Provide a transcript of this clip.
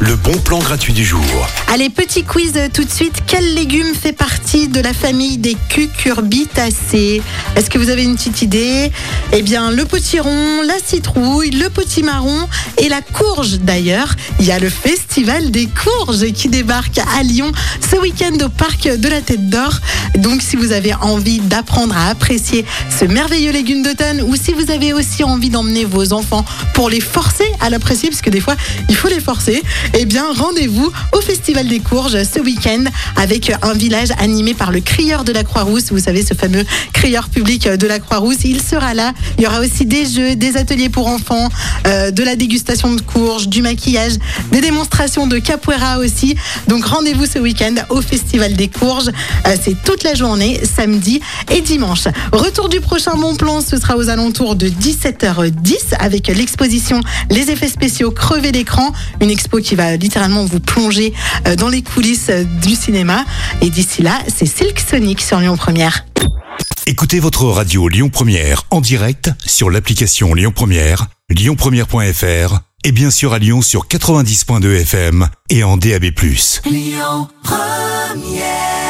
Le bon plan gratuit du jour. Allez, petit quiz tout de suite. Quel légume fait partie de la famille des cucurbitacées Est-ce que vous avez une petite idée Eh bien, le potiron, la citrouille, le potimarron et la courge. D'ailleurs, il y a le festival des courges qui débarque à Lyon ce week-end au parc de la Tête d'Or. Donc, si vous avez envie d'apprendre à apprécier ce merveilleux légume d'automne ou si vous avez aussi envie d'emmener vos enfants pour les forcer à l'apprécier, parce que des fois, il faut les forcer, eh bien, rendez-vous au Festival des Courges ce week-end avec un village animé par le crieur de la Croix-Rousse. Vous savez, ce fameux crieur public de la Croix-Rousse. Il sera là. Il y aura aussi des jeux, des ateliers pour enfants, euh, de la dégustation de courges, du maquillage, des démonstrations de capoeira aussi. Donc, rendez-vous ce week-end au Festival des Courges. Euh, C'est toute la journée, samedi et dimanche. Retour du prochain bon plan, ce sera aux alentours de 17h10 avec l'exposition Les effets spéciaux Crever Une expo qui va littéralement vous plonger euh, dans les coulisses euh, du cinéma. Et d'ici là, c'est Silk Sonic sur Lyon Première. Écoutez votre radio Lyon Première en direct sur l'application Lyon Première, lyonpremière.fr et bien sûr à Lyon sur 90.2 FM et en DAB+. Lyon Première